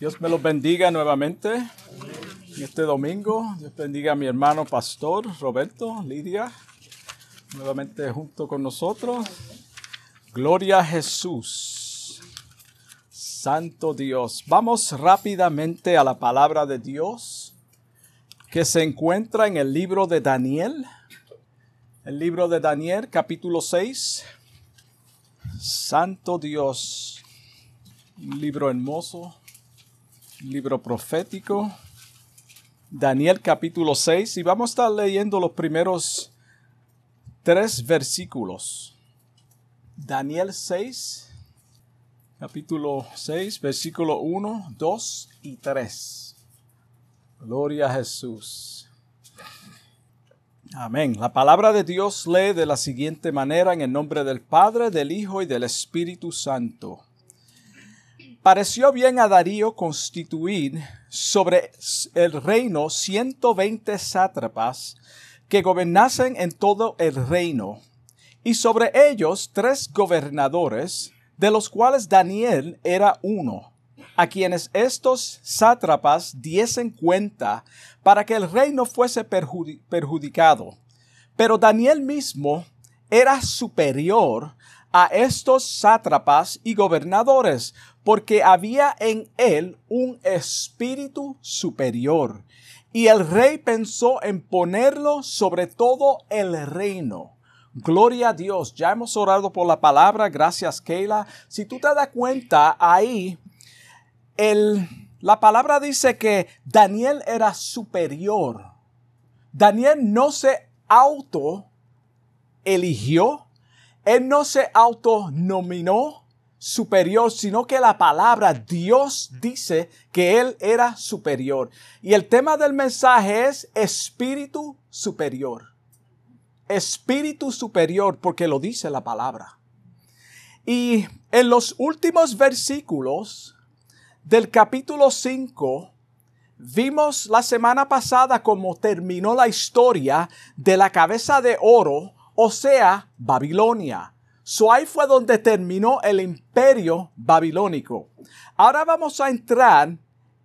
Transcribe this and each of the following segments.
Dios me los bendiga nuevamente en este domingo. Dios bendiga a mi hermano pastor Roberto, Lidia, nuevamente junto con nosotros. Gloria a Jesús. Santo Dios. Vamos rápidamente a la palabra de Dios que se encuentra en el libro de Daniel. El libro de Daniel, capítulo 6. Santo Dios. Un libro hermoso. Libro profético. Daniel capítulo 6. Y vamos a estar leyendo los primeros tres versículos. Daniel 6, capítulo 6, versículo 1, 2 y 3. Gloria a Jesús. Amén. La palabra de Dios lee de la siguiente manera en el nombre del Padre, del Hijo y del Espíritu Santo. Pareció bien a Darío constituir sobre el reino 120 sátrapas que gobernasen en todo el reino, y sobre ellos tres gobernadores, de los cuales Daniel era uno, a quienes estos sátrapas diesen cuenta para que el reino fuese perjudicado. Pero Daniel mismo era superior a estos sátrapas y gobernadores, porque había en él un espíritu superior. Y el rey pensó en ponerlo sobre todo el reino. Gloria a Dios. Ya hemos orado por la palabra. Gracias, Keila. Si tú te das cuenta, ahí el, la palabra dice que Daniel era superior. Daniel no se auto eligió. Él no se autonominó superior, sino que la palabra Dios dice que Él era superior. Y el tema del mensaje es espíritu superior. Espíritu superior, porque lo dice la palabra. Y en los últimos versículos del capítulo 5, vimos la semana pasada cómo terminó la historia de la cabeza de oro, o sea, Babilonia So ahí fue donde terminó el imperio babilónico. Ahora vamos a entrar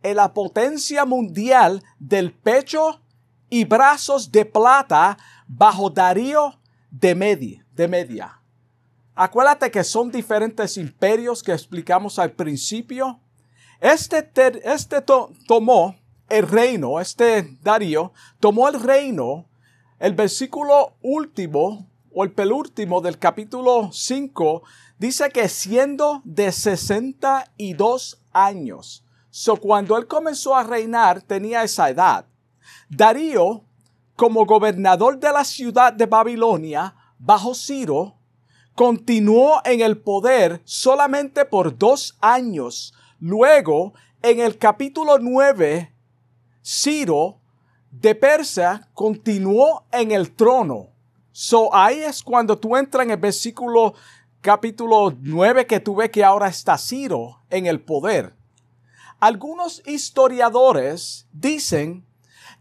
en la potencia mundial del pecho y brazos de plata bajo Darío de Media. De Media. Acuérdate que son diferentes imperios que explicamos al principio. Este, este tomó el reino, este Darío tomó el reino. El versículo último o el penúltimo del capítulo 5 dice que siendo de 62 años, so cuando él comenzó a reinar tenía esa edad. Darío, como gobernador de la ciudad de Babilonia, bajo Ciro, continuó en el poder solamente por dos años. Luego, en el capítulo 9, Ciro de Persia continuó en el trono. So ahí es cuando tú entras en el versículo capítulo 9 que tú ves que ahora está Ciro en el poder. Algunos historiadores dicen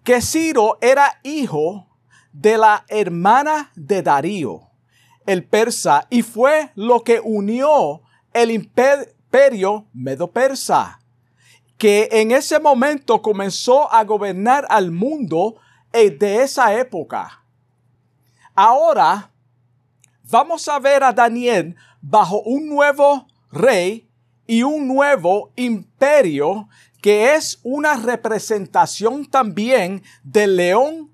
que Ciro era hijo de la hermana de Darío, el persa, y fue lo que unió el imperio medo-persa, que en ese momento comenzó a gobernar al mundo eh, de esa época. Ahora vamos a ver a Daniel bajo un nuevo rey y un nuevo imperio que es una representación también del león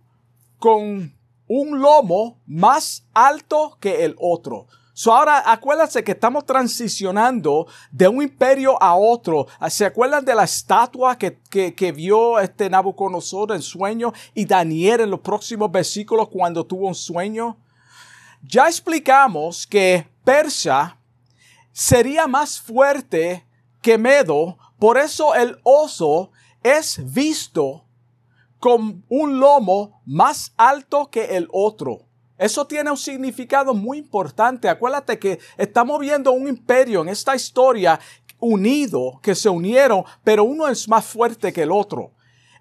con un lomo más alto que el otro. So ahora acuérdense que estamos transicionando de un imperio a otro. ¿Se acuerdan de la estatua que, que, vio este Nabucodonosor en sueño y Daniel en los próximos versículos cuando tuvo un sueño? Ya explicamos que Persia sería más fuerte que Medo, por eso el oso es visto con un lomo más alto que el otro. Eso tiene un significado muy importante. Acuérdate que estamos viendo un imperio en esta historia unido, que se unieron, pero uno es más fuerte que el otro.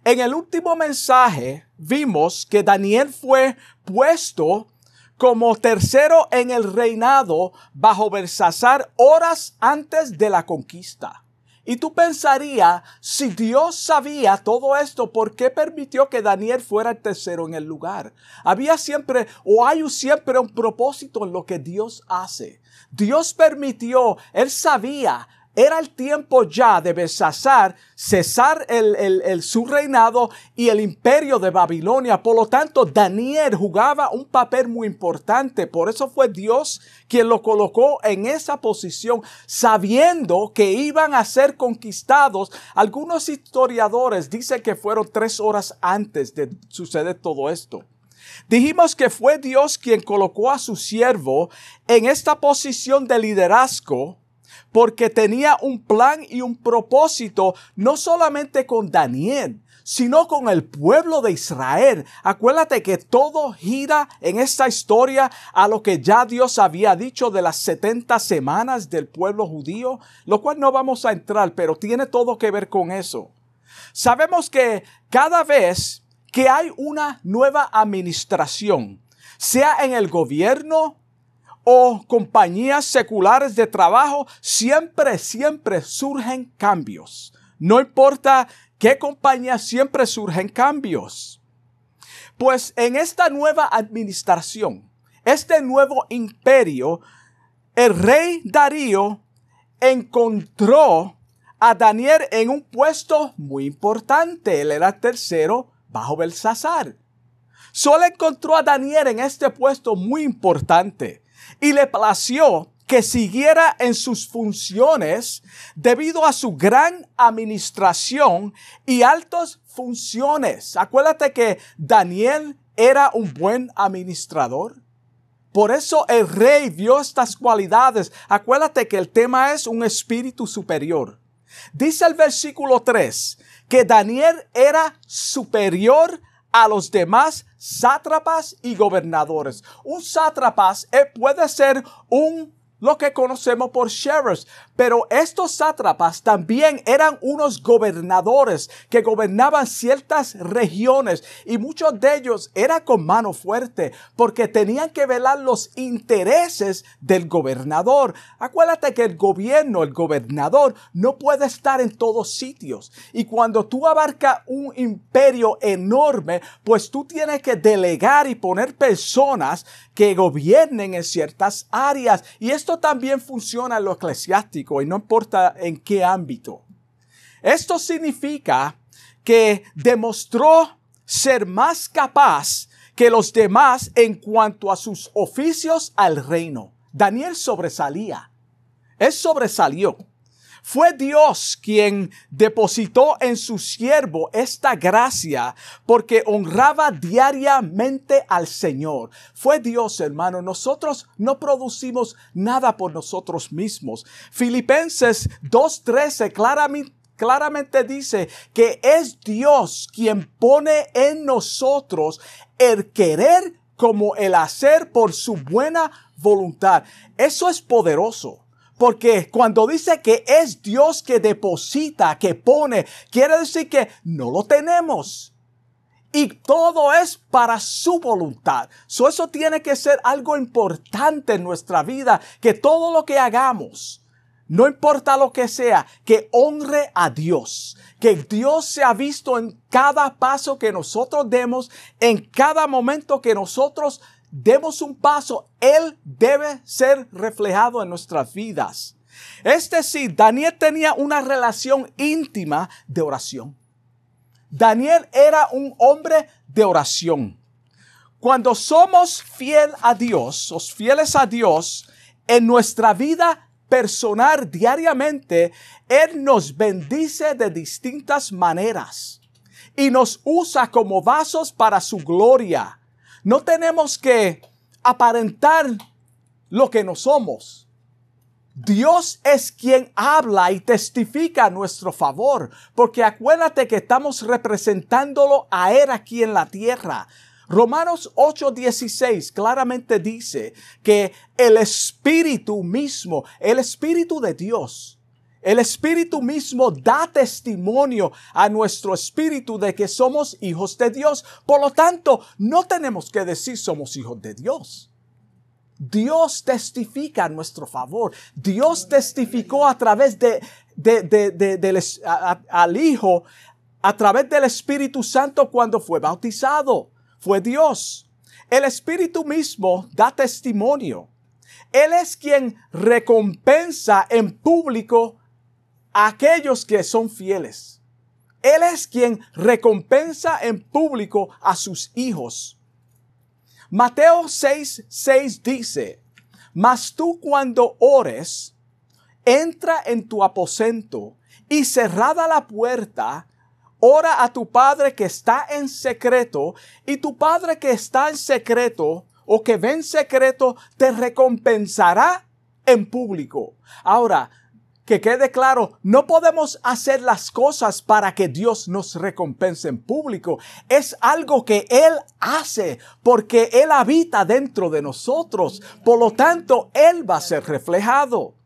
En el último mensaje vimos que Daniel fue puesto como tercero en el reinado bajo Belsasar horas antes de la conquista. Y tú pensarías, si Dios sabía todo esto, ¿por qué permitió que Daniel fuera el tercero en el lugar? Había siempre o hay siempre un propósito en lo que Dios hace. Dios permitió, Él sabía era el tiempo ya de Besasar cesar el, su reinado y el imperio de Babilonia. Por lo tanto, Daniel jugaba un papel muy importante. Por eso fue Dios quien lo colocó en esa posición, sabiendo que iban a ser conquistados. Algunos historiadores dicen que fueron tres horas antes de suceder todo esto. Dijimos que fue Dios quien colocó a su siervo en esta posición de liderazgo porque tenía un plan y un propósito no solamente con Daniel, sino con el pueblo de Israel. Acuérdate que todo gira en esta historia a lo que ya Dios había dicho de las 70 semanas del pueblo judío, lo cual no vamos a entrar, pero tiene todo que ver con eso. Sabemos que cada vez que hay una nueva administración, sea en el gobierno, o compañías seculares de trabajo, siempre, siempre surgen cambios. No importa qué compañía, siempre surgen cambios. Pues en esta nueva administración, este nuevo imperio, el rey Darío encontró a Daniel en un puesto muy importante. Él era tercero bajo Belsasar. Solo encontró a Daniel en este puesto muy importante y le plació que siguiera en sus funciones debido a su gran administración y altas funciones. Acuérdate que Daniel era un buen administrador. Por eso el rey vio estas cualidades. Acuérdate que el tema es un espíritu superior. Dice el versículo 3 que Daniel era superior a los demás sátrapas y gobernadores. Un sátrapas eh, puede ser un lo que conocemos por sheriffs. Pero estos sátrapas también eran unos gobernadores que gobernaban ciertas regiones y muchos de ellos eran con mano fuerte porque tenían que velar los intereses del gobernador. Acuérdate que el gobierno, el gobernador, no puede estar en todos sitios. Y cuando tú abarcas un imperio enorme, pues tú tienes que delegar y poner personas que gobiernen en ciertas áreas. Y esto también funciona en lo eclesiástico y no importa en qué ámbito. Esto significa que demostró ser más capaz que los demás en cuanto a sus oficios al reino. Daniel sobresalía. Él sobresalió. Fue Dios quien depositó en su siervo esta gracia porque honraba diariamente al Señor. Fue Dios, hermano. Nosotros no producimos nada por nosotros mismos. Filipenses 2.13 claramente claramente dice que es Dios quien pone en nosotros el querer como el hacer por su buena voluntad. Eso es poderoso. Porque cuando dice que es Dios que deposita, que pone, quiere decir que no lo tenemos. Y todo es para su voluntad. eso tiene que ser algo importante en nuestra vida, que todo lo que hagamos, no importa lo que sea, que honre a Dios, que Dios sea visto en cada paso que nosotros demos, en cada momento que nosotros demos un paso, Él debe ser reflejado en nuestras vidas. Es decir, Daniel tenía una relación íntima de oración. Daniel era un hombre de oración. Cuando somos fiel a Dios, o fieles a Dios, en nuestra vida personal diariamente, Él nos bendice de distintas maneras y nos usa como vasos para su gloria. No tenemos que aparentar lo que no somos. Dios es quien habla y testifica a nuestro favor, porque acuérdate que estamos representándolo a Él aquí en la tierra. Romanos 8:16 claramente dice que el Espíritu mismo, el Espíritu de Dios, el Espíritu mismo da testimonio a nuestro espíritu de que somos hijos de Dios. Por lo tanto, no tenemos que decir somos hijos de Dios. Dios testifica a nuestro favor. Dios testificó a través de, del, al Hijo, a través del Espíritu Santo cuando fue bautizado. Fue Dios. El Espíritu mismo da testimonio. Él es quien recompensa en público aquellos que son fieles. Él es quien recompensa en público a sus hijos. Mateo 6, 6 dice, mas tú cuando ores, entra en tu aposento y cerrada la puerta, ora a tu Padre que está en secreto y tu Padre que está en secreto o que ve en secreto te recompensará en público. Ahora, que quede claro, no podemos hacer las cosas para que Dios nos recompense en público. Es algo que Él hace porque Él habita dentro de nosotros. Por lo tanto, Él va a ser reflejado.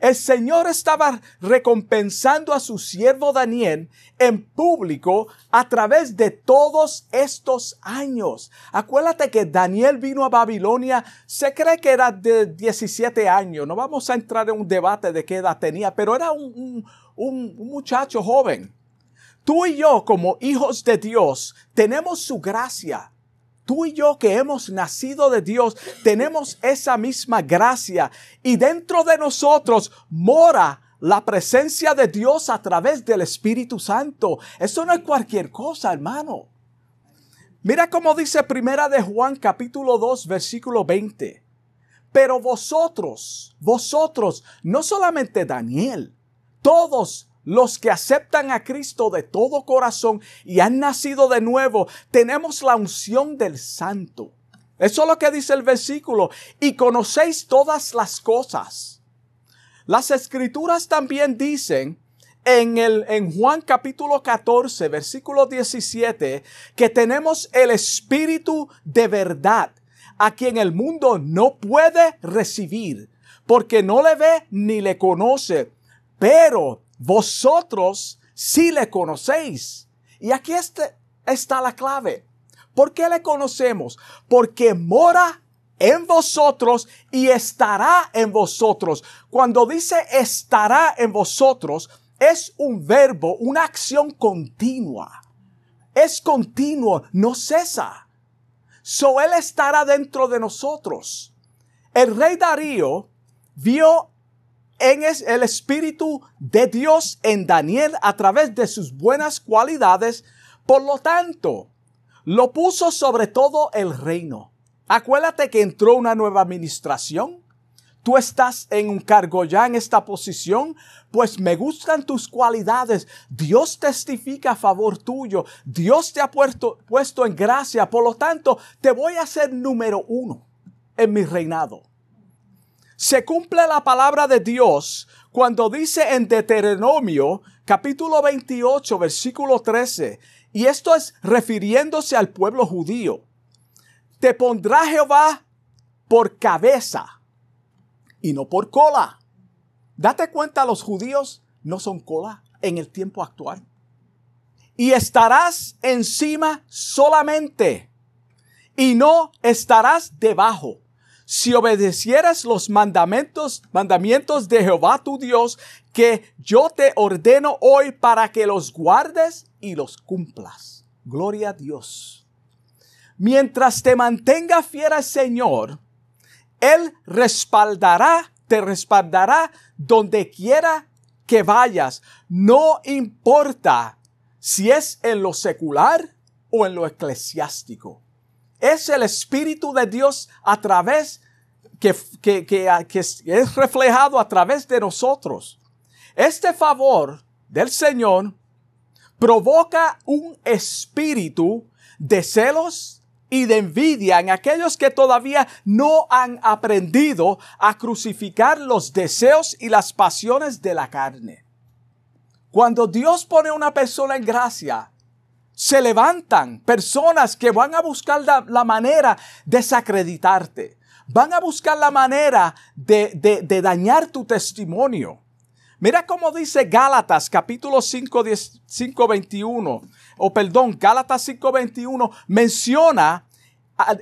El Señor estaba recompensando a su siervo Daniel en público a través de todos estos años. Acuérdate que Daniel vino a Babilonia, se cree que era de 17 años. No vamos a entrar en un debate de qué edad tenía, pero era un, un muchacho joven. Tú y yo, como hijos de Dios, tenemos su gracia tú y yo que hemos nacido de Dios tenemos esa misma gracia y dentro de nosotros mora la presencia de Dios a través del Espíritu Santo. Eso no es cualquier cosa, hermano. Mira cómo dice Primera de Juan capítulo 2 versículo 20. Pero vosotros, vosotros, no solamente Daniel, todos los que aceptan a Cristo de todo corazón y han nacido de nuevo, tenemos la unción del santo. Eso es lo que dice el versículo. Y conocéis todas las cosas. Las escrituras también dicen en, el, en Juan capítulo 14, versículo 17, que tenemos el Espíritu de verdad, a quien el mundo no puede recibir, porque no le ve ni le conoce. Pero vosotros sí le conocéis. Y aquí este, está la clave. ¿Por qué le conocemos? Porque mora en vosotros y estará en vosotros. Cuando dice estará en vosotros, es un verbo, una acción continua. Es continuo, no cesa. So él estará dentro de nosotros. El rey Darío vio en el Espíritu de Dios en Daniel a través de sus buenas cualidades. Por lo tanto, lo puso sobre todo el reino. Acuérdate que entró una nueva administración. Tú estás en un cargo ya en esta posición, pues me gustan tus cualidades. Dios testifica a favor tuyo. Dios te ha puesto, puesto en gracia. Por lo tanto, te voy a ser número uno en mi reinado se cumple la palabra de Dios cuando dice en Deuteronomio capítulo 28 versículo 13, y esto es refiriéndose al pueblo judío, te pondrá Jehová por cabeza y no por cola. Date cuenta, los judíos no son cola en el tiempo actual. Y estarás encima solamente y no estarás debajo si obedecieras los mandamientos, mandamientos de Jehová tu Dios, que yo te ordeno hoy para que los guardes y los cumplas. Gloria a Dios. Mientras te mantenga fiel al Señor, Él respaldará, te respaldará donde quiera que vayas. No importa si es en lo secular o en lo eclesiástico. Es el Espíritu de Dios a través que, que, es reflejado a través de nosotros. Este favor del Señor provoca un espíritu de celos y de envidia en aquellos que todavía no han aprendido a crucificar los deseos y las pasiones de la carne. Cuando Dios pone a una persona en gracia, se levantan personas que van a buscar la, manera de desacreditarte. Van a buscar la manera de, dañar tu testimonio. Mira cómo dice Gálatas capítulo 5, 5, 21, o perdón, Gálatas 5, 21, menciona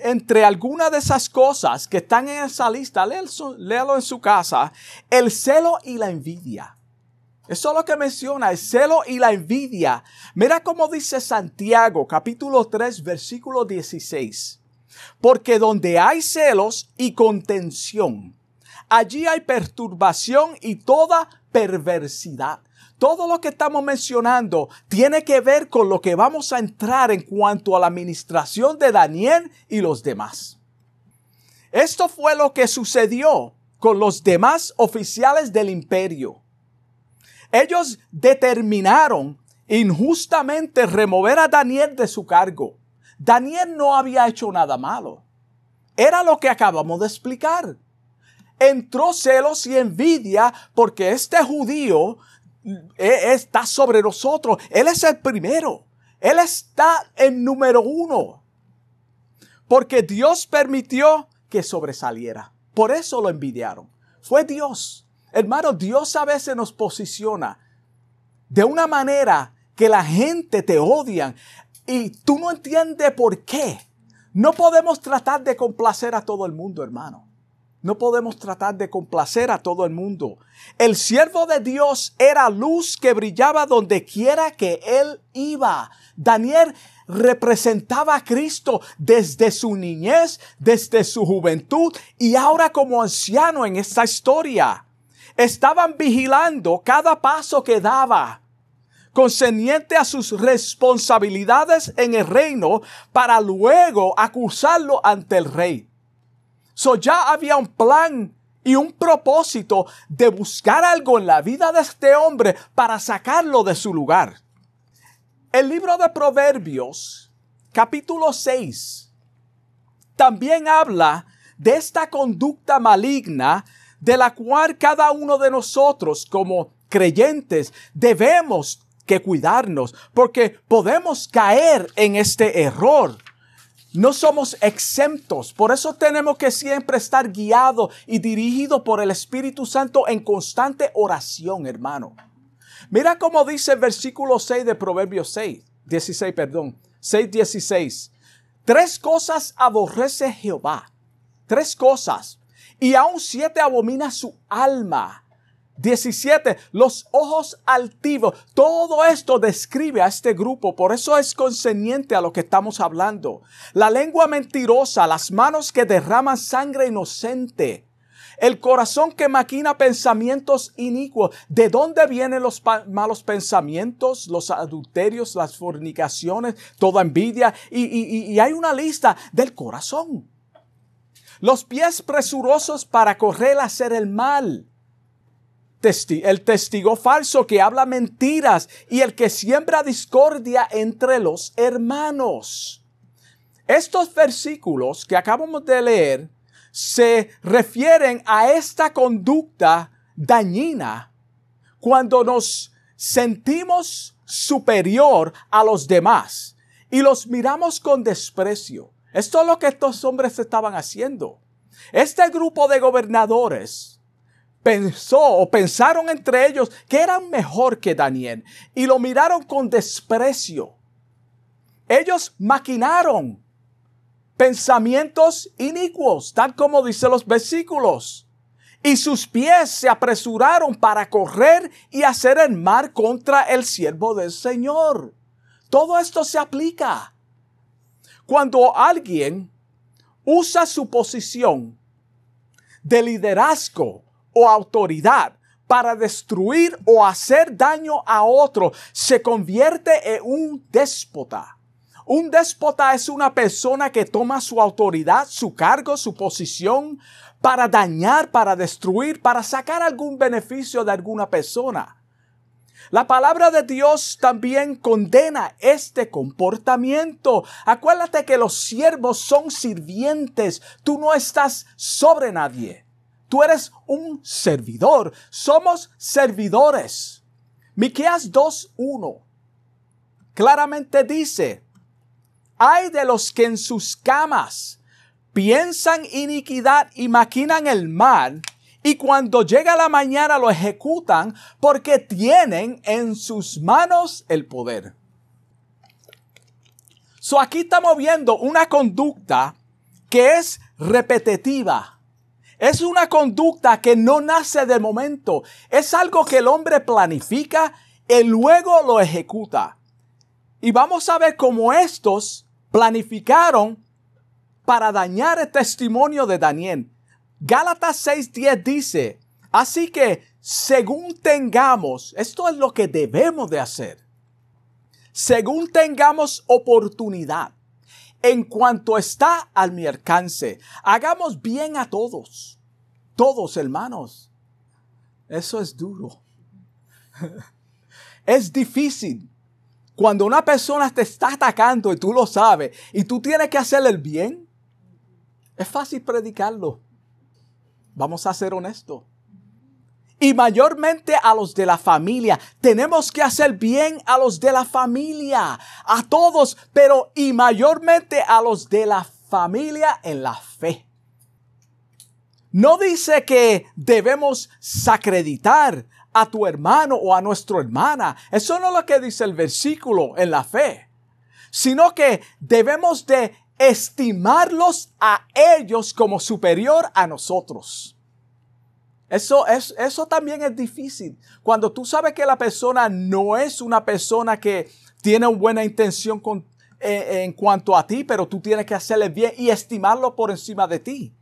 entre algunas de esas cosas que están en esa lista, léalo en su casa, el celo y la envidia. Eso es lo que menciona, el celo y la envidia. Mira cómo dice Santiago, capítulo 3, versículo 16. Porque donde hay celos y contención, allí hay perturbación y toda perversidad. Todo lo que estamos mencionando tiene que ver con lo que vamos a entrar en cuanto a la administración de Daniel y los demás. Esto fue lo que sucedió con los demás oficiales del imperio. Ellos determinaron injustamente remover a Daniel de su cargo. Daniel no había hecho nada malo. Era lo que acabamos de explicar. Entró celos y envidia porque este judío e, está sobre nosotros. Él es el primero. Él está en número uno. Porque Dios permitió que sobresaliera. Por eso lo envidiaron. Fue Dios. Hermano, Dios a veces nos posiciona de una manera que la gente te odia y tú no entiendes por qué. No podemos tratar de complacer a todo el mundo, hermano. No podemos tratar de complacer a todo el mundo. El siervo de Dios era luz que brillaba donde quiera que él iba. Daniel representaba a Cristo desde su niñez, desde su juventud y ahora como anciano en esta historia. Estaban vigilando cada paso que daba concerniente a sus responsabilidades en el reino para luego acusarlo ante el rey. So ya había un plan y un propósito de buscar algo en la vida de este hombre para sacarlo de su lugar. El libro de Proverbios, capítulo 6, también habla de esta conducta maligna de la cual cada uno de nosotros como creyentes debemos que cuidarnos porque podemos caer en este error. No somos exentos, por eso tenemos que siempre estar guiados y dirigidos por el Espíritu Santo en constante oración, hermano. Mira cómo dice el versículo 6 de Proverbios 6, 16, perdón, 6, 16. Tres cosas aborrece Jehová, tres cosas, y aún siete abomina su alma 17. Los ojos altivos. Todo esto describe a este grupo. Por eso es concerniente a lo que estamos hablando. La lengua mentirosa, las manos que derraman sangre inocente. El corazón que maquina pensamientos inicuos. ¿De dónde vienen los malos pensamientos, los adulterios, las fornicaciones, toda envidia? Y, y hay una lista del corazón. Los pies presurosos para correr a hacer el mal el testigo falso que habla mentiras y el que siembra discordia entre los hermanos. Estos versículos que acabamos de leer se refieren a esta conducta dañina cuando nos sentimos superior a los demás y los miramos con desprecio. Esto es lo que estos hombres estaban haciendo. Este grupo de gobernadores pensó o pensaron entre ellos que eran mejor que Daniel y lo miraron con desprecio. Ellos maquinaron pensamientos inicuos, tal como dice los versículos. Y sus pies se apresuraron para correr y hacer el mar contra el siervo del Señor. Todo esto se aplica. Cuando alguien usa su posición de liderazgo o autoridad para destruir o hacer daño a otro, se convierte en un déspota. Un déspota es una persona que toma su autoridad, su cargo, su posición para dañar, para destruir, para sacar algún beneficio de alguna persona. La palabra de Dios también condena este comportamiento. Acuérdate que los siervos son sirvientes. Tú no estás sobre nadie. Tú eres un servidor. Somos servidores. Miqueas 2:1 claramente dice: Hay de los que en sus camas piensan iniquidad y maquinan el mal, y cuando llega la mañana lo ejecutan porque tienen en sus manos el poder. So aquí estamos viendo una conducta que es repetitiva. Es una conducta que no nace de momento. Es algo que el hombre planifica y luego lo ejecuta. Y vamos a ver cómo estos planificaron para dañar el testimonio de Daniel. Gálatas 6:10 dice, así que según tengamos, esto es lo que debemos de hacer, según tengamos oportunidad, en cuanto está al mi alcance, hagamos bien a todos, todos hermanos. Eso es duro. es difícil. Cuando una persona te está atacando y tú lo sabes y tú tienes que hacerle el bien, es fácil predicarlo. Vamos a ser honestos. Y mayormente a los de la familia. Tenemos que hacer bien a los de la familia. A todos, pero y mayormente a los de la familia en la fe. No dice que debemos sacreditar a tu hermano o a nuestra hermana. Eso no es lo que dice el versículo en la fe. Sino que debemos de estimarlos a ellos como superior a nosotros. Eso, es, eso también es difícil. Cuando tú sabes que la persona no es una persona que tiene buena intención con, eh, en cuanto a ti, pero tú tienes que hacerle bien y estimarlo por encima de ti.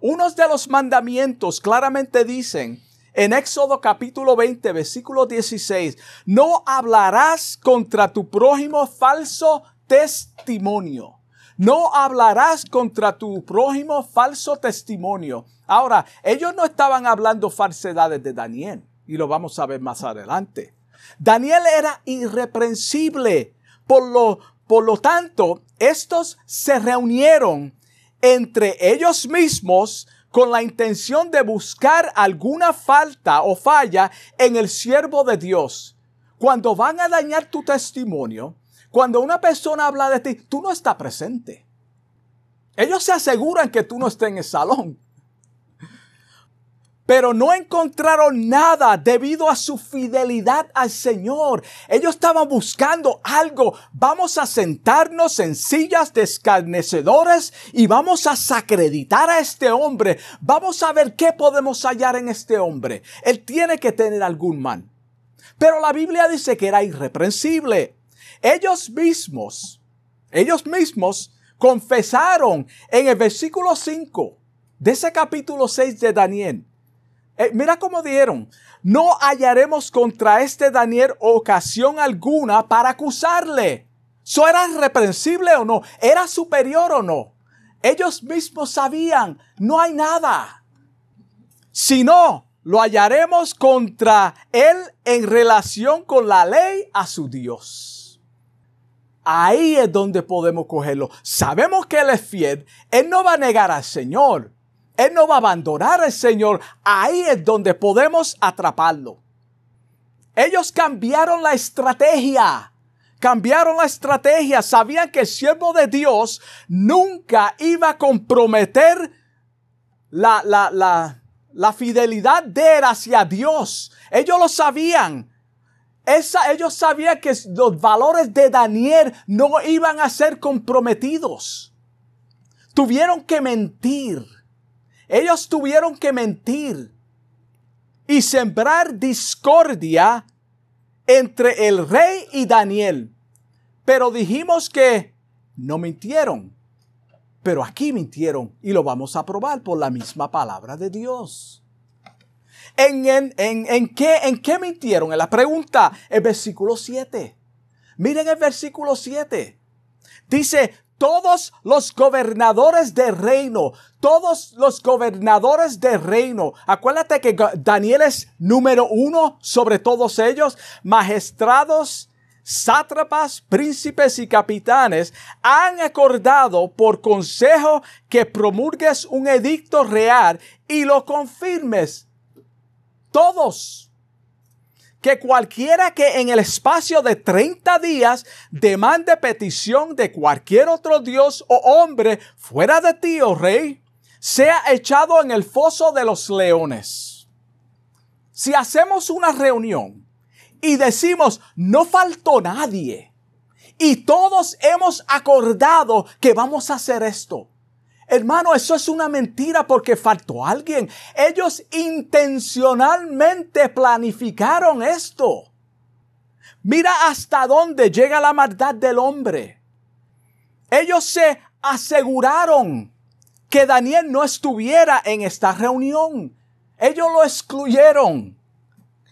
Unos de los mandamientos claramente dicen en Éxodo capítulo 20, versículo 16, no hablarás contra tu prójimo falso testimonio. No hablarás contra tu prójimo falso testimonio. Ahora, ellos no estaban hablando falsedades de Daniel, y lo vamos a ver más adelante. Daniel era irreprensible. Por lo, por lo tanto, estos se reunieron entre ellos mismos con la intención de buscar alguna falta o falla en el siervo de Dios. Cuando van a dañar tu testimonio, cuando una persona habla de ti, tú no estás presente. Ellos se aseguran que tú no estés en el salón. Pero no encontraron nada debido a su fidelidad al Señor. Ellos estaban buscando algo. Vamos a sentarnos en sillas de escarnecedores y vamos a sacreditar a este hombre. Vamos a ver qué podemos hallar en este hombre. Él tiene que tener algún mal. Pero la Biblia dice que era irreprensible. Ellos mismos, ellos mismos confesaron en el versículo 5 de ese capítulo 6 de Daniel. Eh, mira cómo dijeron, no hallaremos contra este Daniel ocasión alguna para acusarle. ¿So era reprensible o no? ¿Era superior o no? Ellos mismos sabían, no hay nada. Si no, lo hallaremos contra él en relación con la ley a su Dios. Ahí es donde podemos cogerlo. Sabemos que Él es fiel. Él no va a negar al Señor. Él no va a abandonar al Señor. Ahí es donde podemos atraparlo. Ellos cambiaron la estrategia. Cambiaron la estrategia. Sabían que el siervo de Dios nunca iba a comprometer la, la, la, la fidelidad de él hacia Dios. Ellos lo sabían ellos sabían que los valores de Daniel no iban a ser comprometidos. Tuvieron que mentir. Ellos tuvieron que mentir y sembrar discordia entre el rey y Daniel. Pero dijimos que no mintieron. Pero aquí mintieron y lo vamos a probar por la misma palabra de Dios. ¿En, en, qué, ¿En qué mintieron? En la pregunta, el versículo 7. Miren el versículo 7. Dice, todos los gobernadores de reino, todos los gobernadores de reino. Acuérdate que Daniel es número uno sobre todos ellos, magistrados, sátrapas, príncipes y capitanes han acordado por consejo que promulgues un edicto real y lo confirmes todos. Que cualquiera que en el espacio de 30 días demande petición de cualquier otro dios o hombre fuera de ti, oh rey, sea echado en el foso de los leones. Si hacemos una reunión y decimos, no faltó nadie, y todos hemos acordado que vamos a hacer esto, Hermano, eso es una mentira porque faltó alguien. Ellos intencionalmente planificaron esto. Mira hasta dónde llega la maldad del hombre. Ellos se aseguraron que Daniel no estuviera en esta reunión. Ellos lo excluyeron.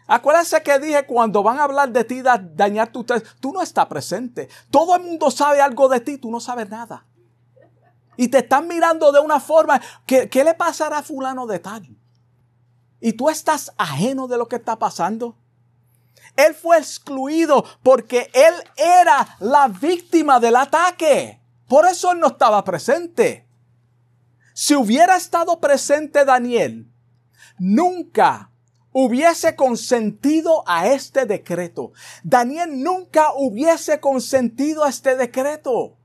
Acuérdense que dije cuando van a hablar de ti, dañar tu tú no estás presente. Todo el mundo sabe algo de ti, tú no sabes nada. Y te están mirando de una forma, ¿qué, qué le pasará a fulano de tal? Y tú estás ajeno de lo que está pasando. Él fue excluido porque él era la víctima del ataque. Por eso él no estaba presente. Si hubiera estado presente Daniel, nunca hubiese consentido a este decreto. Daniel nunca hubiese consentido a este decreto.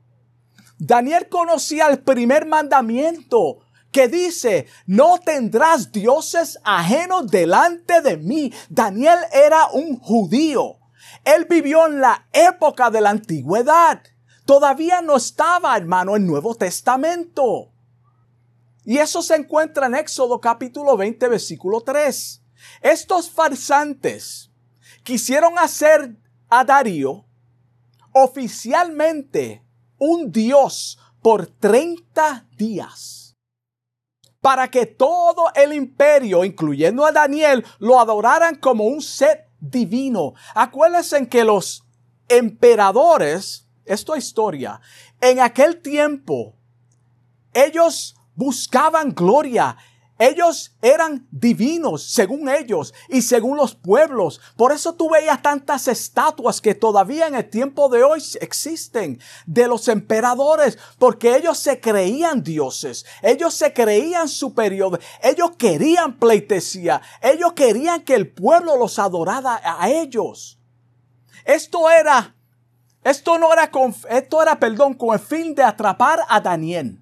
Daniel conocía el primer mandamiento que dice, no tendrás dioses ajenos delante de mí. Daniel era un judío. Él vivió en la época de la antigüedad. Todavía no estaba, hermano, en Nuevo Testamento. Y eso se encuentra en Éxodo capítulo 20, versículo 3. Estos farsantes quisieron hacer a Darío oficialmente un dios por 30 días para que todo el imperio, incluyendo a Daniel, lo adoraran como un ser divino. Acuérdense que los emperadores, esto es historia, en aquel tiempo, ellos buscaban gloria, ellos eran divinos según ellos y según los pueblos. Por eso tú veías tantas estatuas que todavía en el tiempo de hoy existen de los emperadores, porque ellos se creían dioses, ellos se creían superiores, ellos querían pleitesía, ellos querían que el pueblo los adorara a ellos. Esto era, esto no era con, esto era, perdón, con el fin de atrapar a Daniel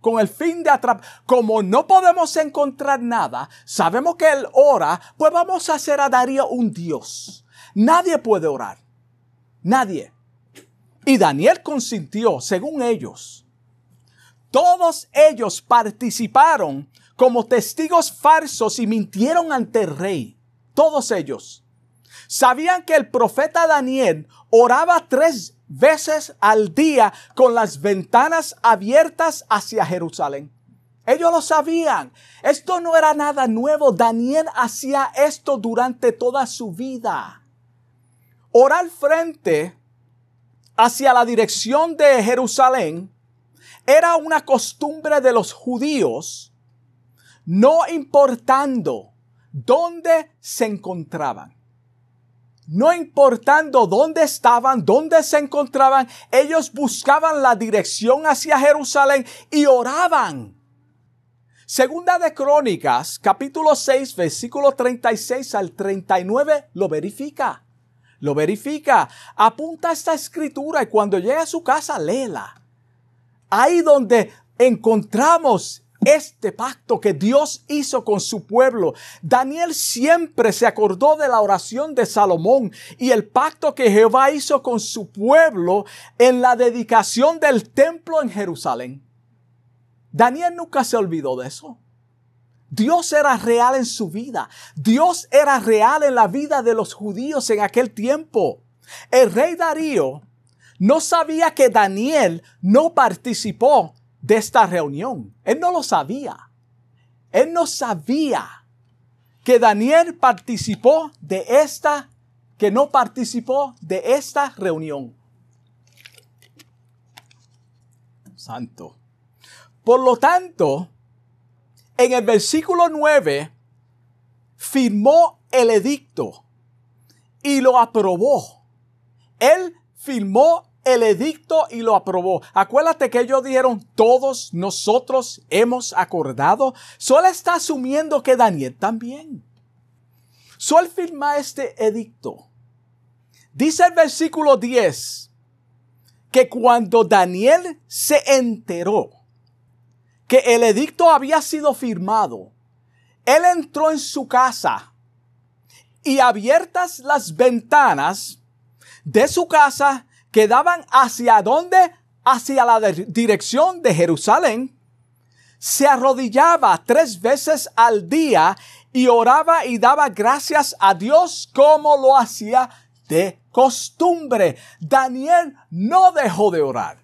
con el fin de atrapar. Como no podemos encontrar nada, sabemos que él ora, pues vamos a hacer a Darío un Dios. Nadie puede orar. Nadie. Y Daniel consintió, según ellos. Todos ellos participaron como testigos falsos y mintieron ante el rey. Todos ellos. Sabían que el profeta Daniel oraba tres veces al día con las ventanas abiertas hacia Jerusalén. Ellos lo sabían. Esto no era nada nuevo. Daniel hacía esto durante toda su vida. Orar frente hacia la dirección de Jerusalén era una costumbre de los judíos, no importando dónde se encontraban no importando dónde estaban, dónde se encontraban, ellos buscaban la dirección hacia Jerusalén y oraban. Segunda de Crónicas, capítulo 6, versículo 36 al 39, lo verifica. Lo verifica. Apunta esta escritura y cuando llegue a su casa, léela. Ahí donde encontramos este pacto que Dios hizo con su pueblo. Daniel siempre se acordó de la oración de Salomón y el pacto que Jehová hizo con su pueblo en la dedicación del templo en Jerusalén. Daniel nunca se olvidó de eso. Dios era real en su vida. Dios era real en la vida de los judíos en aquel tiempo. El rey Darío no sabía que Daniel no participó de esta reunión. Él no lo sabía. Él no sabía que Daniel participó de esta, que no participó de esta reunión. Santo. Por lo tanto, en el versículo 9, firmó el edicto y lo aprobó. Él firmó el edicto y lo aprobó. Acuérdate que ellos dijeron, todos nosotros hemos acordado. Solo está asumiendo que Daniel también. Sol firma este edicto. Dice el versículo 10 que cuando Daniel se enteró que el edicto había sido firmado, él entró en su casa y abiertas las ventanas de su casa, quedaban hacia dónde? Hacia la dirección de Jerusalén. se arrodillaba tres veces al día y oraba y daba gracias a Dios como lo hacía de costumbre. Daniel no dejó de orar.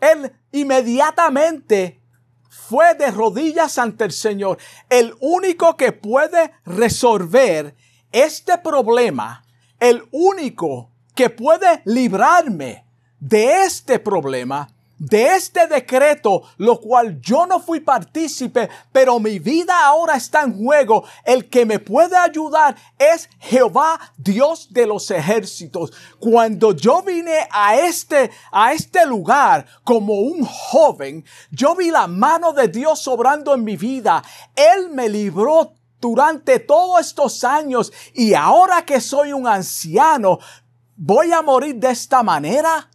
Él inmediatamente fue de rodillas ante el Señor. El único que puede resolver este problema, el único que puede librarme de este problema de este decreto, lo cual yo no fui partícipe, pero mi vida ahora está en juego. El que me puede ayudar es Jehová, Dios de los ejércitos. Cuando yo vine a este, a este lugar como un joven, yo vi la mano de Dios obrando en mi vida. Él me libró durante todos estos años y ahora que soy un anciano, ¿voy a morir de esta manera?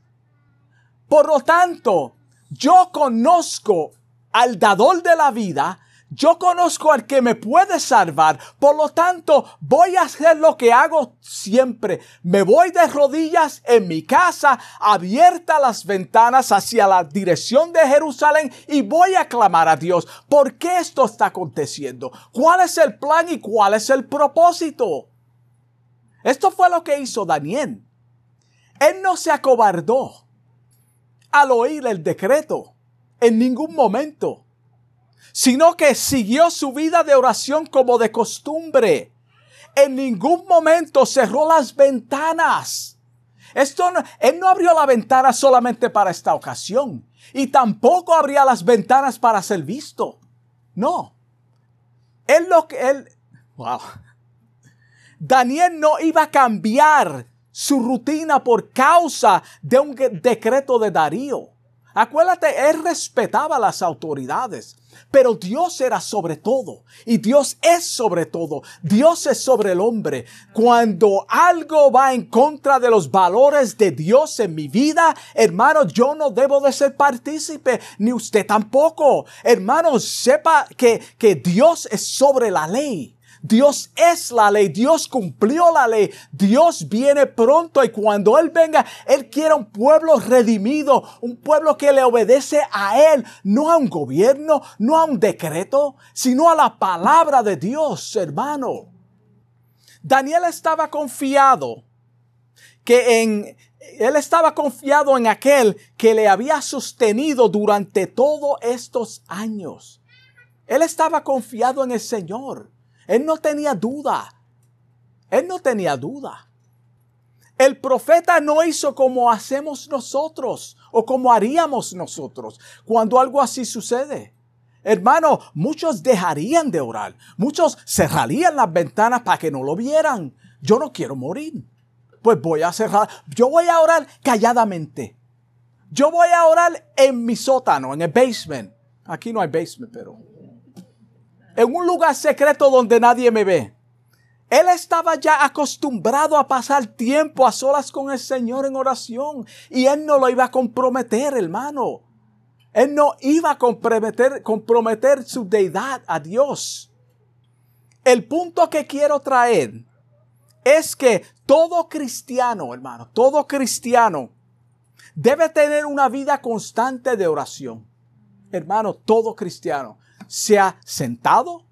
Por lo tanto, yo conozco al dador de la vida, yo conozco al que me puede salvar. Por lo tanto, voy a hacer lo que hago siempre. Me voy de rodillas en mi casa, abierta las ventanas hacia la dirección de Jerusalén y voy a clamar a Dios. ¿Por qué esto está aconteciendo? ¿Cuál es el plan y cuál es el propósito? Esto fue lo que hizo Daniel. Él no se acobardó al oír el decreto en ningún momento, sino que siguió su vida de oración como de costumbre. En ningún momento cerró las ventanas. Esto no, él no abrió la ventana solamente para esta ocasión y tampoco abría las ventanas para ser visto. No. Él lo que él wow. Daniel no iba a cambiar su rutina por causa de un decreto de Darío. Acuérdate, él respetaba las autoridades, pero Dios era sobre todo y Dios es sobre todo. Dios es sobre el hombre. Cuando algo va en contra de los valores de Dios en mi vida, hermano, yo no debo de ser partícipe, ni usted tampoco. Hermano, sepa que, que Dios es sobre la ley. Dios es la ley, Dios cumplió la ley, Dios viene pronto y cuando Él venga, Él quiere un pueblo redimido, un pueblo que le obedece a Él, no a un gobierno, no a un decreto, sino a la palabra de Dios, hermano. Daniel estaba confiado que en, él estaba confiado en aquel que le había sostenido durante todos estos años. Él estaba confiado en el Señor. Él no tenía duda. Él no tenía duda. El profeta no hizo como hacemos nosotros o como haríamos nosotros cuando algo así sucede. Hermano, muchos dejarían de orar. Muchos cerrarían las ventanas para que no lo vieran. Yo no quiero morir. Pues voy a cerrar. Yo voy a orar calladamente. Yo voy a orar en mi sótano, en el basement. Aquí no hay basement, pero en un lugar secreto donde nadie me ve. Él estaba ya acostumbrado a pasar tiempo a solas con el Señor en oración y él no lo iba a comprometer, hermano. Él no iba a comprometer, comprometer su deidad a Dios. El punto que quiero traer es que todo cristiano, hermano, todo cristiano debe tener una vida constante de oración. Hermano, todo cristiano se ha sentado,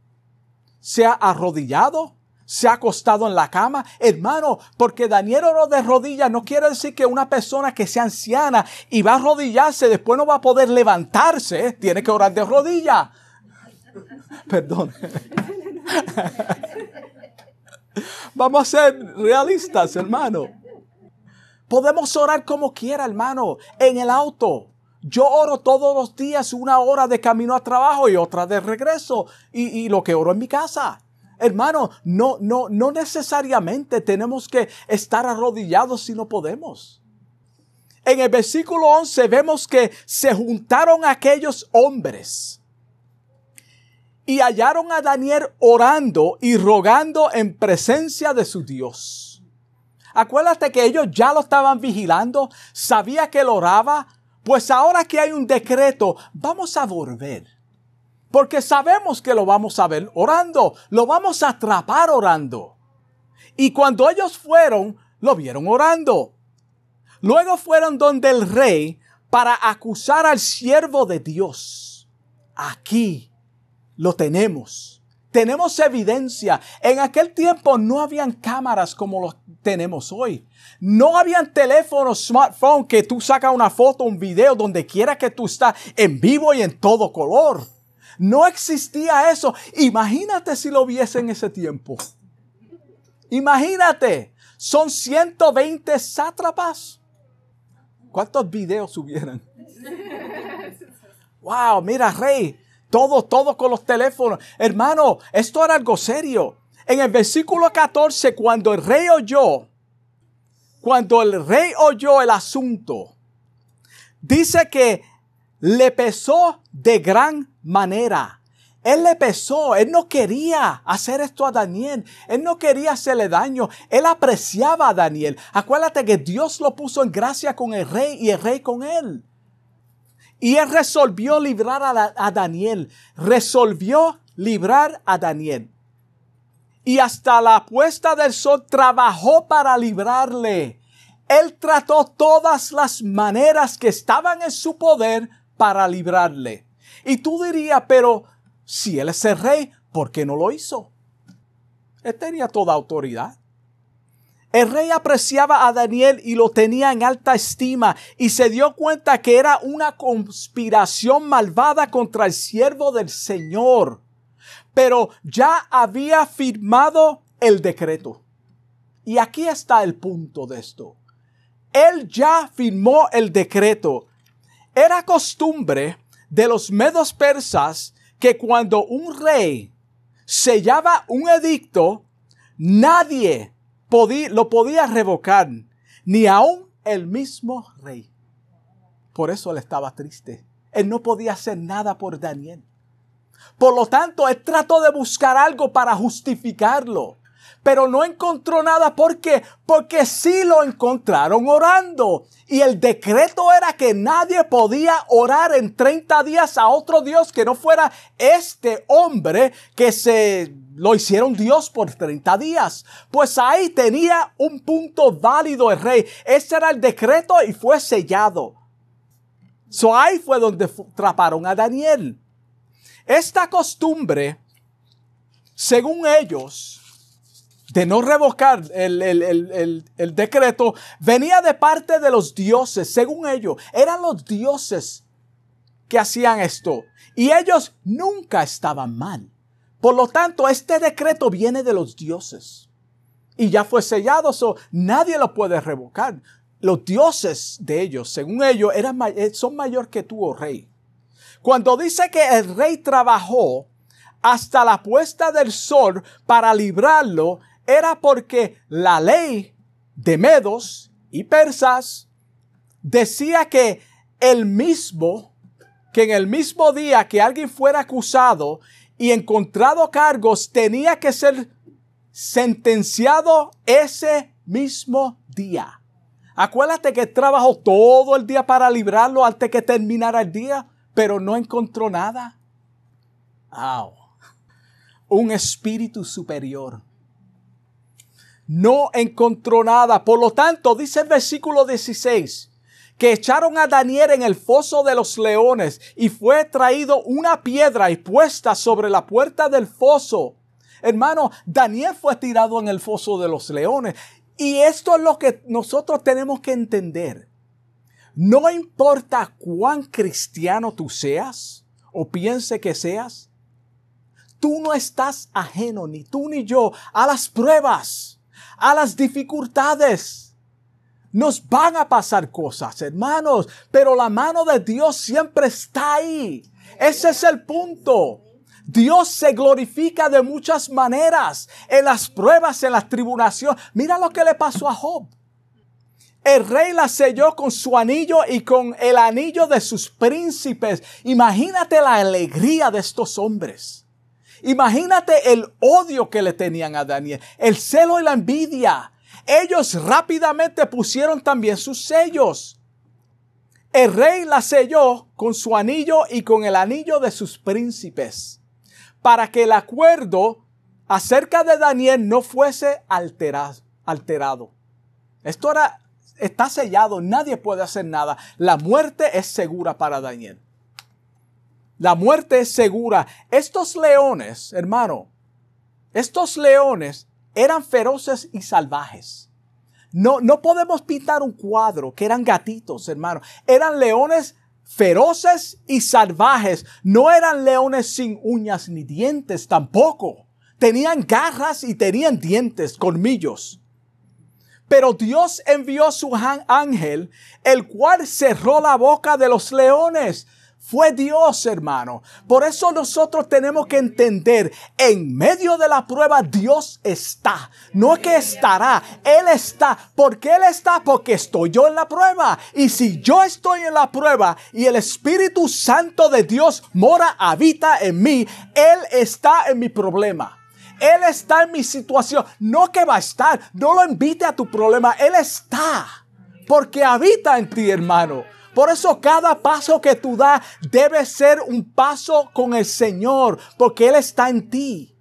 se ha arrodillado, se ha acostado en la cama. Hermano, porque Daniel oró de rodillas no quiere decir que una persona que sea anciana y va a arrodillarse después no va a poder levantarse. Tiene que orar de rodillas. Perdón. Vamos a ser realistas, hermano. Podemos orar como quiera, hermano, en el auto, yo oro todos los días una hora de camino a trabajo y otra de regreso y, lo que oro en mi casa. Hermano, no, no, no necesariamente tenemos que estar arrodillados si no podemos. En el versículo 11 vemos que se juntaron aquellos hombres y hallaron a Daniel orando y rogando en presencia de su Dios. Acuérdate que ellos ya lo estaban vigilando, sabía que él oraba, pues ahora que hay un decreto, vamos a volver. Porque sabemos que lo vamos a ver orando, lo vamos a atrapar orando. Y cuando ellos fueron, lo vieron orando. Luego fueron donde el rey para acusar al siervo de Dios. aquí lo tenemos. Tenemos evidencia. En aquel tiempo no habían cámaras como los tenemos hoy. No habían teléfonos, smartphone que tú sacas una foto, un video donde quiera que tú estás en vivo y en todo color. No existía eso. Imagínate si lo viese en ese tiempo. Imagínate. Son 120 sátrapas. ¿Cuántos videos hubieran? Wow, mira, rey. Todo, todo con los teléfonos. Hermano, esto era algo serio. En el versículo 14, cuando el rey oyó, cuando el rey oyó el asunto, dice que le pesó de gran manera. Él le pesó, él no quería hacer esto a Daniel, él no quería hacerle daño, él apreciaba a Daniel. Acuérdate que Dios lo puso en gracia con el rey y el rey con él. Y él resolvió librar a, Daniel, resolvió librar a Daniel. Y hasta la puesta del sol trabajó para librarle. Él trató todas las maneras que estaban en su poder para librarle. Y tú dirías, pero si él es el rey, ¿por qué no lo hizo? Él tenía toda autoridad. El rey apreciaba a Daniel y lo tenía en alta estima y se dio cuenta que era una conspiración malvada contra el siervo del Señor. Pero ya había firmado el decreto. Y aquí está el punto de esto. Él ya firmó el decreto. Era costumbre de los medos persas que cuando un rey sellaba un edicto, nadie podía, lo podía revocar, ni aún el mismo rey. Por eso él estaba triste. Él no podía hacer nada por Daniel. Por lo tanto, él trató de buscar algo para justificarlo pero no encontró nada. ¿Por qué? Porque sí lo encontraron orando. Y el decreto era que nadie podía orar en 30 días a otro Dios que no fuera este hombre que se lo hicieron Dios por 30 días. Pues ahí tenía un punto válido el rey. Ese era el decreto y fue sellado. So ahí fue donde atraparon a Daniel. Esta costumbre, según ellos, de no revocar el, decreto venía de parte de los dioses, según ellos. Eran los dioses que hacían esto. Y ellos nunca estaban mal. Por lo tanto, este decreto viene de los dioses. Y ya fue sellado, so nadie lo puede revocar. Los dioses de ellos, según ellos, eran, eh, son mayor que tú, oh rey. Cuando dice que el rey trabajó hasta la puesta del sol para librarlo, era porque la ley de medos y persas decía que el mismo, que en el mismo día que alguien fuera acusado y encontrado cargos, tenía que ser sentenciado ese mismo día. Acuérdate que trabajó todo el día para librarlo antes que terminara el día, pero no encontró nada. Un espíritu superior no encontró nada. Por lo tanto, dice el versículo 16, que echaron a Daniel en el foso de los leones y fue traído una piedra y puesta sobre la puerta del foso. Hermano, Daniel fue tirado en el foso de los leones. Y esto es lo que nosotros tenemos que entender. No importa cuán cristiano tú seas o piense que seas, tú no estás ajeno, ni tú ni yo, a las pruebas a las dificultades. Nos van a pasar cosas, hermanos, pero la mano de Dios siempre está ahí. Ese es el punto. Dios se glorifica de muchas maneras, en las pruebas, en las tribulaciones. Mira lo que le pasó a Job. El rey la selló con su anillo y con el anillo de sus príncipes. Imagínate la alegría de estos hombres. Imagínate el odio que le tenían a Daniel, el celo y la envidia. Ellos rápidamente pusieron también sus sellos. El rey la selló con su anillo y con el anillo de sus príncipes, para que el acuerdo acerca de Daniel no fuese alterado. Esto está sellado, nadie puede hacer nada. La muerte es segura para Daniel. La muerte es segura. Estos leones, hermano, estos leones eran feroces y salvajes. No, no podemos pintar un cuadro que eran gatitos, hermano. Eran leones feroces y salvajes. No eran leones sin uñas ni dientes tampoco. Tenían garras y tenían dientes, colmillos. Pero Dios envió su ángel, el cual cerró la boca de los leones fue Dios, hermano. Por eso nosotros tenemos que entender, en medio de la prueba Dios está. No es que estará, Él está. ¿Por qué Él está? Porque estoy yo en la prueba. Y si yo estoy en la prueba y el Espíritu Santo de Dios mora, habita en mí, Él está en mi problema. Él está en mi situación. No que va a estar. No lo invite a tu problema. Él está. Porque habita en ti, hermano. Por eso cada paso que tú das debe ser un paso con el Señor, porque Él está en ti.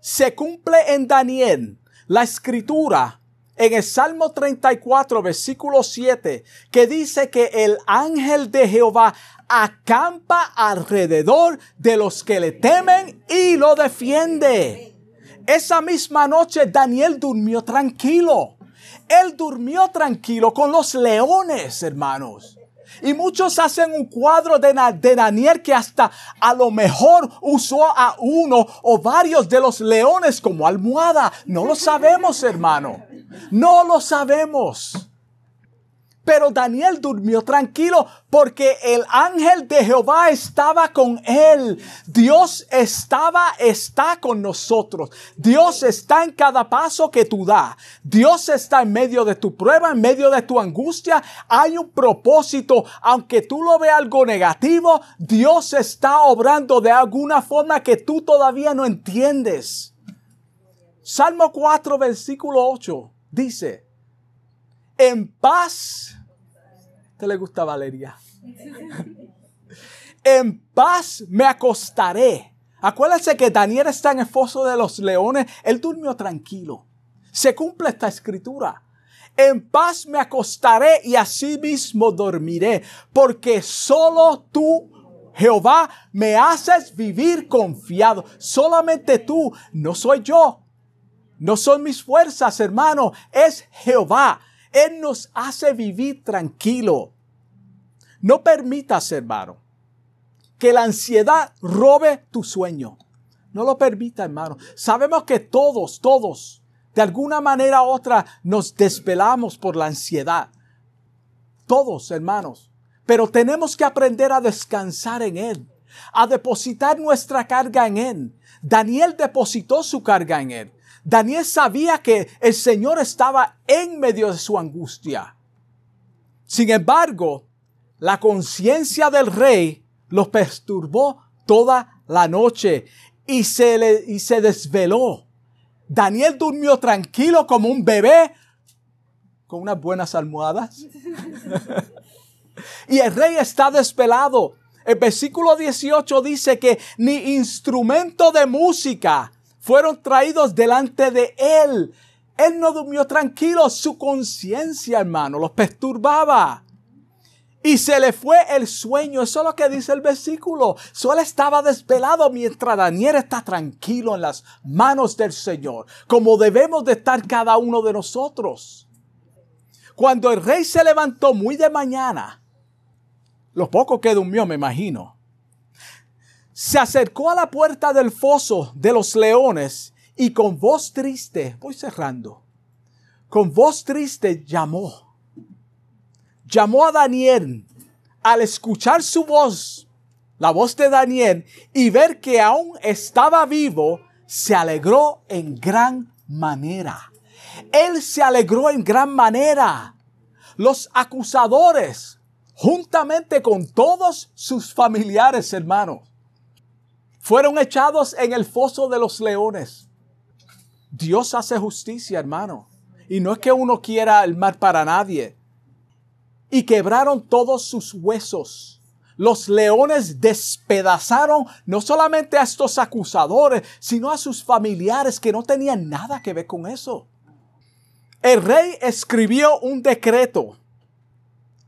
Se cumple en Daniel la escritura en el Salmo 34, versículo 7, que dice que el ángel de Jehová acampa alrededor de los que le temen y lo defiende. Esa misma noche Daniel durmió tranquilo. Él durmió tranquilo con los leones, hermanos. Y muchos hacen un cuadro de, Daniel que hasta a lo mejor usó a uno o varios de los leones como almohada. No lo sabemos, hermano. No lo sabemos. Pero Daniel durmió tranquilo porque el ángel de Jehová estaba con él. Dios estaba, está con nosotros. Dios está en cada paso que tú das. Dios está en medio de tu prueba, en medio de tu angustia. Hay un propósito. Aunque tú lo veas algo negativo, Dios está obrando de alguna forma que tú todavía no entiendes. Salmo 4, versículo 8 dice, en paz. ¿Te le gusta Valeria? en paz me acostaré. Acuérdense que Daniel está en el foso de los leones. Él durmió tranquilo. Se cumple esta escritura. En paz me acostaré y así mismo dormiré, porque solo tú, Jehová, me haces vivir confiado. Solamente tú, no soy yo. No son mis fuerzas, hermano, es Jehová. Él nos hace vivir tranquilo. No permitas, hermano, que la ansiedad robe tu sueño. No lo permita, hermano. Sabemos que todos, todos, de alguna manera u otra, nos desvelamos por la ansiedad. Todos, hermanos. Pero tenemos que aprender a descansar en Él, a depositar nuestra carga en Él. Daniel depositó su carga en Él. Daniel sabía que el Señor estaba en medio de su angustia. Sin embargo, la conciencia del rey lo perturbó toda la noche y se, le, y se desveló. Daniel durmió tranquilo como un bebé con unas buenas almohadas. y el rey está desvelado. El versículo 18 dice que ni instrumento de música fueron traídos delante de él. Él no durmió tranquilo, su conciencia, hermano, los perturbaba. Y se le fue el sueño. Eso es lo que dice el versículo. Solo estaba desvelado mientras Daniel está tranquilo en las manos del Señor, como debemos de estar cada uno de nosotros. Cuando el rey se levantó muy de mañana, lo poco que durmió, me imagino, se acercó a la puerta del foso de los leones y con voz triste, voy cerrando, con voz triste llamó. Llamó a Daniel. Al escuchar su voz, la voz de Daniel, y ver que aún estaba vivo, se alegró en gran manera. Él se alegró en gran manera. Los acusadores, juntamente con todos sus familiares hermanos, fueron echados en el foso de los leones. Dios hace justicia, hermano. Y no es que uno quiera el mal para nadie. Y quebraron todos sus huesos. Los leones despedazaron no solamente a estos acusadores, sino a sus familiares que no tenían nada que ver con eso. El rey escribió un decreto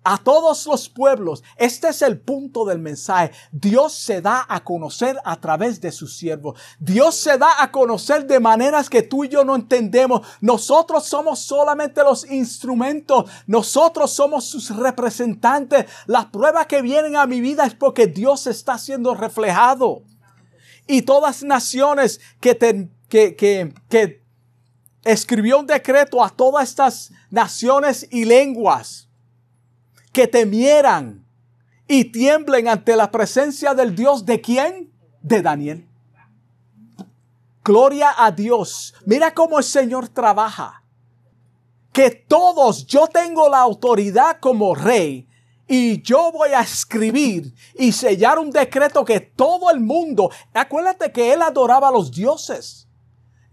a todos los pueblos. Este es el punto del mensaje. Dios se da a conocer a través de sus siervos. Dios se da a conocer de maneras que tú y yo no entendemos. Nosotros somos solamente los instrumentos. Nosotros somos sus representantes. Las pruebas que vienen a mi vida es porque Dios está siendo reflejado. Y todas naciones que, que, que, que escribió un decreto a todas estas naciones y lenguas que temieran y tiemblen ante la presencia del Dios de quién? De Daniel. Gloria a Dios. Mira cómo el Señor trabaja. Que todos, yo tengo la autoridad como rey y yo voy a escribir y sellar un decreto que todo el mundo, acuérdate que él adoraba a los dioses.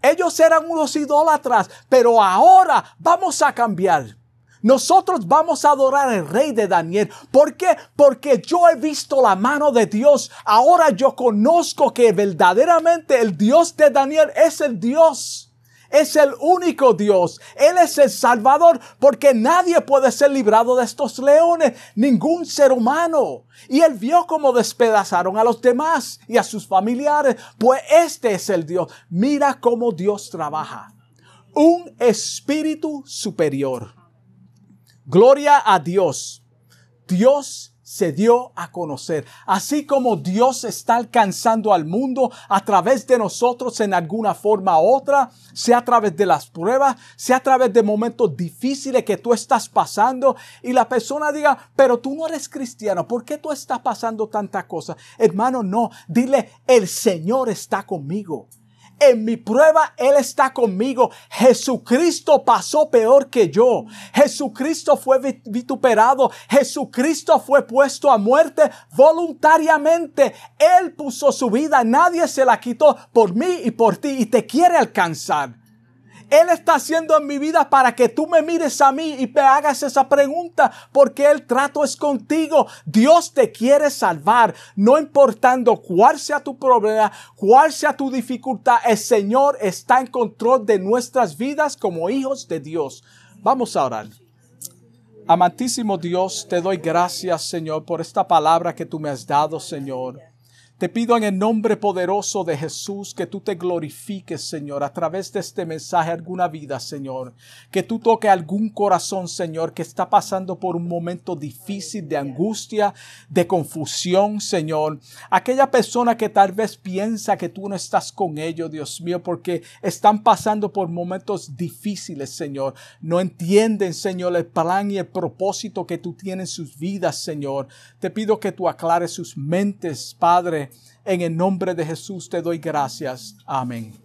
Ellos eran unos idólatras, pero ahora vamos a cambiar. Nosotros vamos a adorar al rey de Daniel. ¿Por qué? Porque yo he visto la mano de Dios. Ahora yo conozco que verdaderamente el Dios de Daniel es el Dios. Es el único Dios. Él es el Salvador porque nadie puede ser librado de estos leones. Ningún ser humano. Y él vio cómo despedazaron a los demás y a sus familiares. Pues este es el Dios. Mira cómo Dios trabaja. Un espíritu superior Gloria a Dios. Dios se dio a conocer. Así como Dios está alcanzando al mundo a través de nosotros en alguna forma u otra, sea a través de las pruebas, sea a través de momentos difíciles que tú estás pasando y la persona diga, pero tú no eres cristiano, ¿por qué tú estás pasando tanta cosa? Hermano, no, dile, el Señor está conmigo. En mi prueba Él está conmigo. Jesucristo pasó peor que yo. Jesucristo fue vituperado. Jesucristo fue puesto a muerte voluntariamente. Él puso su vida. Nadie se la quitó por mí y por ti y te quiere alcanzar. Él está haciendo en mi vida para que tú me mires a mí y me hagas esa pregunta, porque el trato es contigo. Dios te quiere salvar, no importando cuál sea tu problema, cuál sea tu dificultad. El Señor está en control de nuestras vidas como hijos de Dios. Vamos a orar. Amantísimo Dios, te doy gracias, Señor, por esta palabra que tú me has dado, Señor. Te pido en el nombre poderoso de Jesús que tú te glorifiques, Señor, a través de este mensaje alguna vida, Señor. Que tú toque algún corazón, Señor, que está pasando por un momento difícil de angustia, de confusión, Señor. Aquella persona que tal vez piensa que tú no estás con ellos, Dios mío, porque están pasando por momentos difíciles, Señor. No entienden, Señor, el plan y el propósito que tú tienes en sus vidas, Señor. Te pido que tú aclares sus mentes, Padre en el nombre de Jesús te doy gracias. Amén.